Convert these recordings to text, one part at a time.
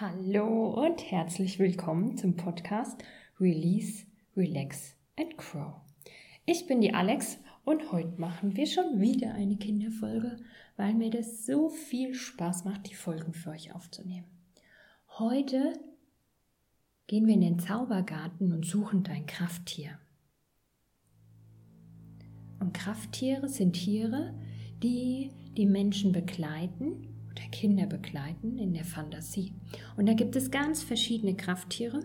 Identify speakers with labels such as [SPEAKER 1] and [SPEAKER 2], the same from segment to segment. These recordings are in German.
[SPEAKER 1] Hallo und herzlich willkommen zum Podcast Release, Relax and Grow. Ich bin die Alex und heute machen wir schon wieder eine Kinderfolge, weil mir das so viel Spaß macht, die Folgen für euch aufzunehmen. Heute gehen wir in den Zaubergarten und suchen dein Krafttier. Und Krafttiere sind Tiere, die die Menschen begleiten oder Kinder begleiten in der Fantasie. Und da gibt es ganz verschiedene Krafttiere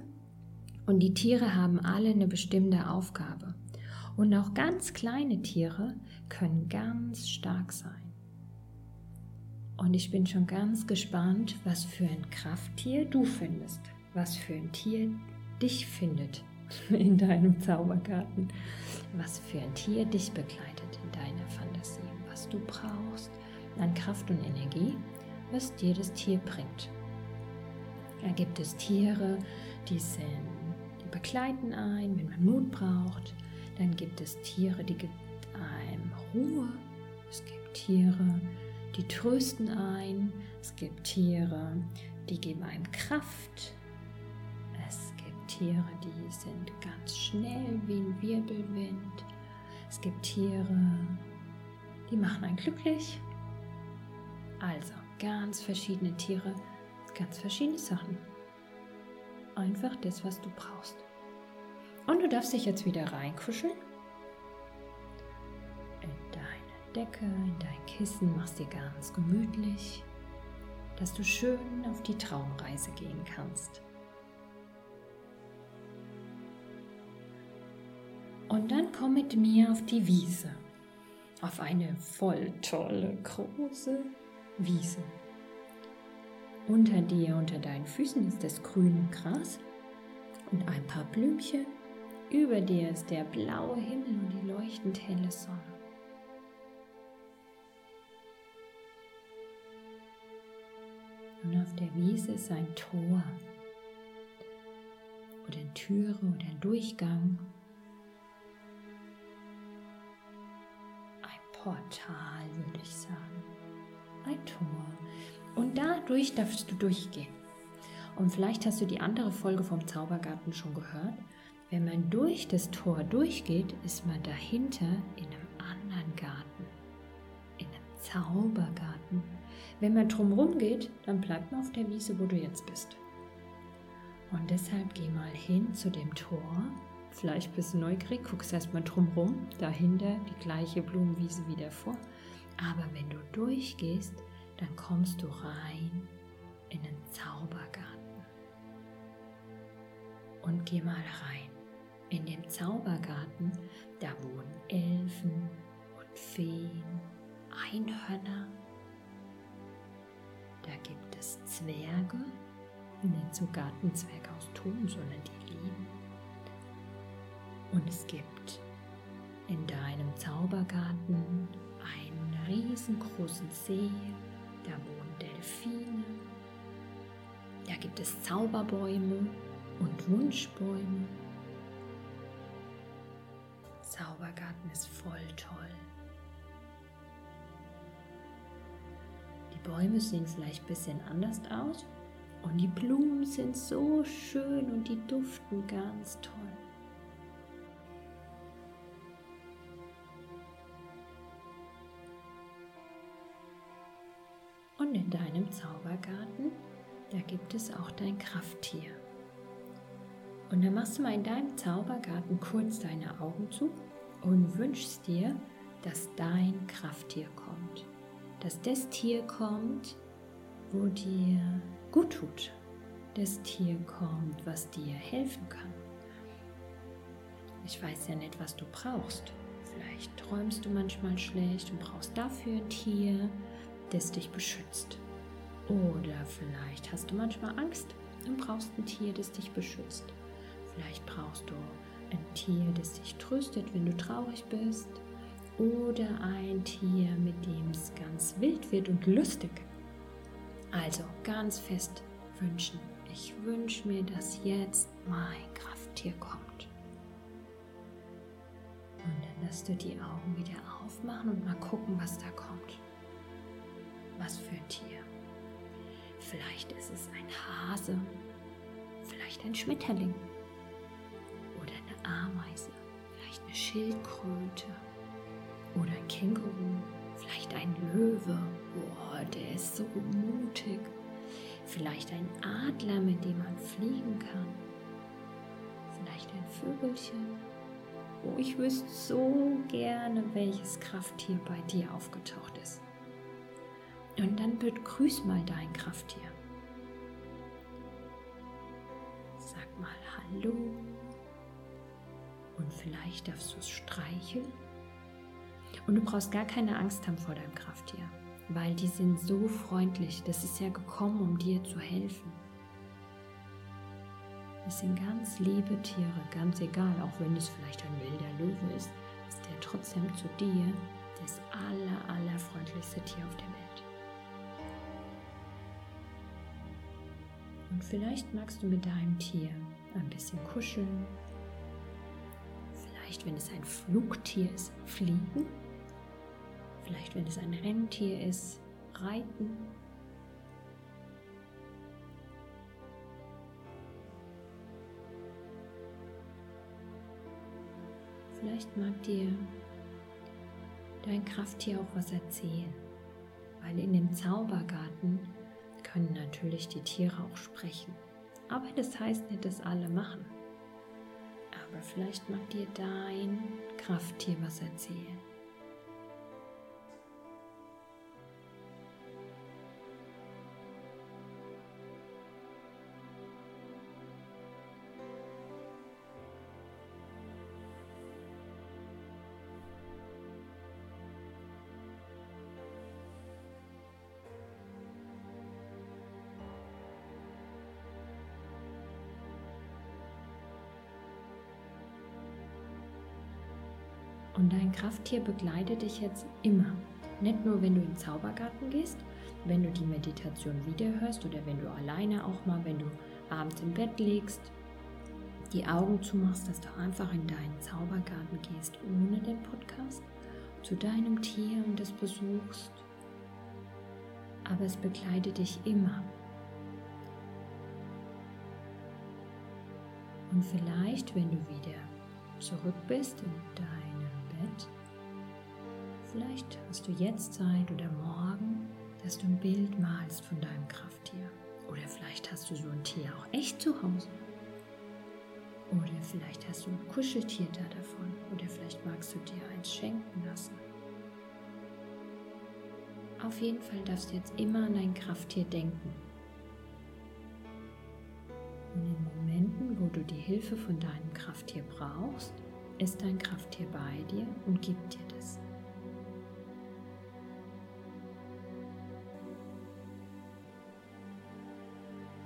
[SPEAKER 1] und die Tiere haben alle eine bestimmte Aufgabe. Und auch ganz kleine Tiere können ganz stark sein. Und ich bin schon ganz gespannt, was für ein Krafttier du findest, was für ein Tier dich findet in deinem Zaubergarten, was für ein Tier dich begleitet in deiner Fantasie, was du brauchst an Kraft und Energie, was dir das Tier bringt. Da gibt es Tiere, die sind, die begleiten ein, wenn man Mut braucht. Dann gibt es Tiere, die geben einem Ruhe. Es gibt Tiere, die trösten ein. Es gibt Tiere, die geben einem Kraft. Es gibt Tiere, die sind ganz schnell wie ein Wirbelwind. Es gibt Tiere, die machen einen glücklich. Also ganz verschiedene Tiere, ganz verschiedene Sachen. Einfach das, was du brauchst. Und du darfst dich jetzt wieder reinkuscheln. In deine Decke, in dein Kissen, machst dir ganz gemütlich, dass du schön auf die Traumreise gehen kannst. Und dann komm mit mir auf die Wiese, auf eine voll tolle, große Wiese. Unter dir, unter deinen Füßen ist das grüne Gras und ein paar Blümchen. Über dir ist der blaue Himmel und die leuchtend helle Sonne. Und auf der Wiese ist ein Tor oder eine Türe oder ein Durchgang. Ein Portal, würde ich sagen Tor. Und dadurch darfst du durchgehen. Und vielleicht hast du die andere Folge vom Zaubergarten schon gehört. Wenn man durch das Tor durchgeht, ist man dahinter in einem anderen Garten. In einem Zaubergarten. Wenn man drumherum geht, dann bleibt man auf der Wiese, wo du jetzt bist. Und deshalb geh mal hin zu dem Tor. Vielleicht bist du neugierig, guckst erstmal drumherum, dahinter die gleiche Blumenwiese wie davor. Aber wenn du durchgehst, dann kommst du rein in den Zaubergarten. Und geh mal rein. In dem Zaubergarten, da wohnen Elfen und Feen, Einhörner. Da gibt es Zwerge, nicht so Gartenzwerge aus Ton, sondern die lieben. Und es gibt in deinem Zaubergarten einen riesengroßen See, da wohnen Delfine, da gibt es Zauberbäume und Wunschbäume. Zaubergarten ist voll toll. Die Bäume sehen vielleicht ein bisschen anders aus und die Blumen sind so schön und die duften ganz toll. In deinem Zaubergarten, da gibt es auch dein Krafttier. Und dann machst du mal in deinem Zaubergarten kurz deine Augen zu und wünschst dir, dass dein Krafttier kommt. Dass das Tier kommt, wo dir gut tut. Das Tier kommt, was dir helfen kann. Ich weiß ja nicht, was du brauchst. Vielleicht träumst du manchmal schlecht und brauchst dafür ein Tier das dich beschützt. Oder vielleicht hast du manchmal Angst und brauchst ein Tier, das dich beschützt. Vielleicht brauchst du ein Tier, das dich tröstet, wenn du traurig bist. Oder ein Tier, mit dem es ganz wild wird und lustig. Also ganz fest wünschen. Ich wünsche mir, dass jetzt mein Krafttier kommt. Und dann lässt du die Augen wieder aufmachen und mal gucken, was da kommt. Was für ein Tier. Vielleicht ist es ein Hase, vielleicht ein Schmetterling oder eine Ameise, vielleicht eine Schildkröte oder ein Känguru, vielleicht ein Löwe. Boah, der ist so mutig. Vielleicht ein Adler, mit dem man fliegen kann. Vielleicht ein Vögelchen. Oh, ich wüsste so gerne, welches Krafttier bei dir aufgetaucht ist. Und dann begrüß mal dein Krafttier. Sag mal Hallo. Und vielleicht darfst du es streicheln. Und du brauchst gar keine Angst haben vor deinem Krafttier, weil die sind so freundlich. Das ist ja gekommen, um dir zu helfen. Es sind ganz liebe Tiere, ganz egal, auch wenn es vielleicht ein wilder Löwe ist, ist der trotzdem zu dir das aller, aller freundlichste Tier auf der Welt. Und vielleicht magst du mit deinem Tier ein bisschen kuscheln. Vielleicht, wenn es ein Flugtier ist, fliegen. Vielleicht, wenn es ein Renntier ist, reiten. Vielleicht mag dir dein Krafttier auch was erzählen, weil in dem Zaubergarten können natürlich die Tiere auch sprechen. Aber das heißt nicht, dass alle machen. Aber vielleicht mag dir dein Krafttier was erzählen. Und dein Krafttier begleitet dich jetzt immer. Nicht nur, wenn du in den Zaubergarten gehst, wenn du die Meditation wiederhörst oder wenn du alleine auch mal, wenn du abends im Bett liegst, die Augen zumachst, dass du einfach in deinen Zaubergarten gehst ohne den Podcast, zu deinem Tier und es besuchst. Aber es begleitet dich immer. Und vielleicht, wenn du wieder zurück bist in dein Bett. Vielleicht hast du jetzt Zeit oder morgen, dass du ein Bild malst von deinem Krafttier. Oder vielleicht hast du so ein Tier auch echt zu Hause. Oder vielleicht hast du ein Kuscheltier da davon. Oder vielleicht magst du dir eins schenken lassen. Auf jeden Fall darfst du jetzt immer an dein Krafttier denken. In Momenten, wo du die Hilfe von deinem Krafttier brauchst, ist dein Krafttier bei dir und gibt dir das.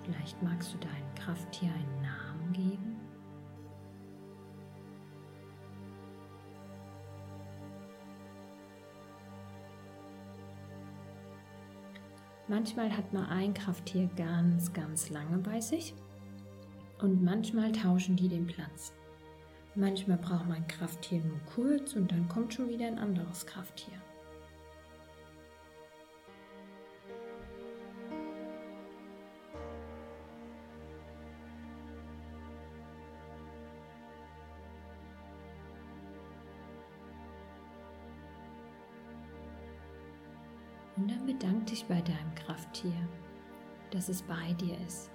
[SPEAKER 1] Vielleicht magst du deinem Krafttier einen Namen geben. Manchmal hat man ein Krafttier ganz, ganz lange bei sich und manchmal tauschen die den Platz. Manchmal braucht mein Krafttier nur kurz und dann kommt schon wieder ein anderes Krafttier. Und dann bedank dich bei deinem Krafttier, dass es bei dir ist.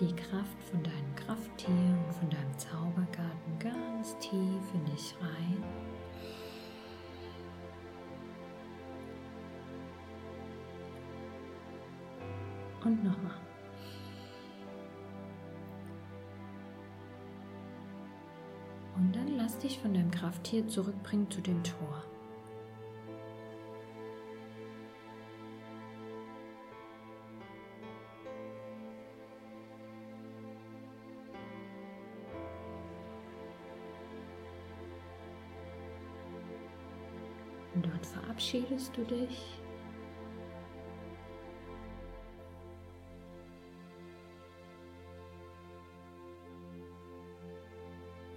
[SPEAKER 1] Die Kraft von deinem Krafttier und von deinem Zaubergarten ganz tief in dich rein. Und nochmal. Und dann lass dich von deinem Krafttier zurückbringen zu dem Tor. Verabschiedest du dich.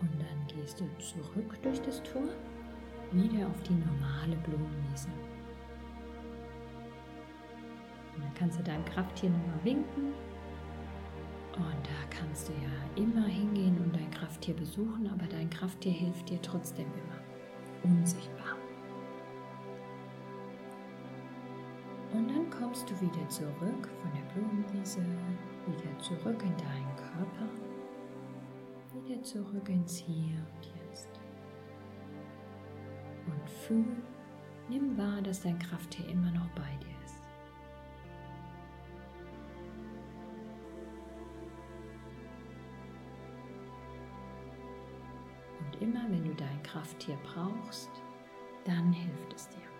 [SPEAKER 1] Und dann gehst du zurück durch das Tor, wieder auf die normale Blumenwiese. Und dann kannst du deinem Krafttier nochmal winken. Und da kannst du ja immer hingehen und dein Krafttier besuchen, aber dein Krafttier hilft dir trotzdem immer. Unsichtbar. Kommst du wieder zurück von der Blumenwiese, wieder zurück in deinen Körper, wieder zurück ins Hier und Jetzt. Und fühl, nimm wahr, dass dein Krafttier immer noch bei dir ist. Und immer wenn du dein Krafttier brauchst, dann hilft es dir.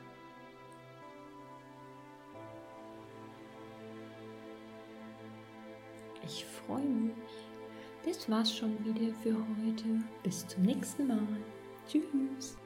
[SPEAKER 1] Freue mich. Das war's schon wieder für heute. Bis zum nächsten Mal. Tschüss.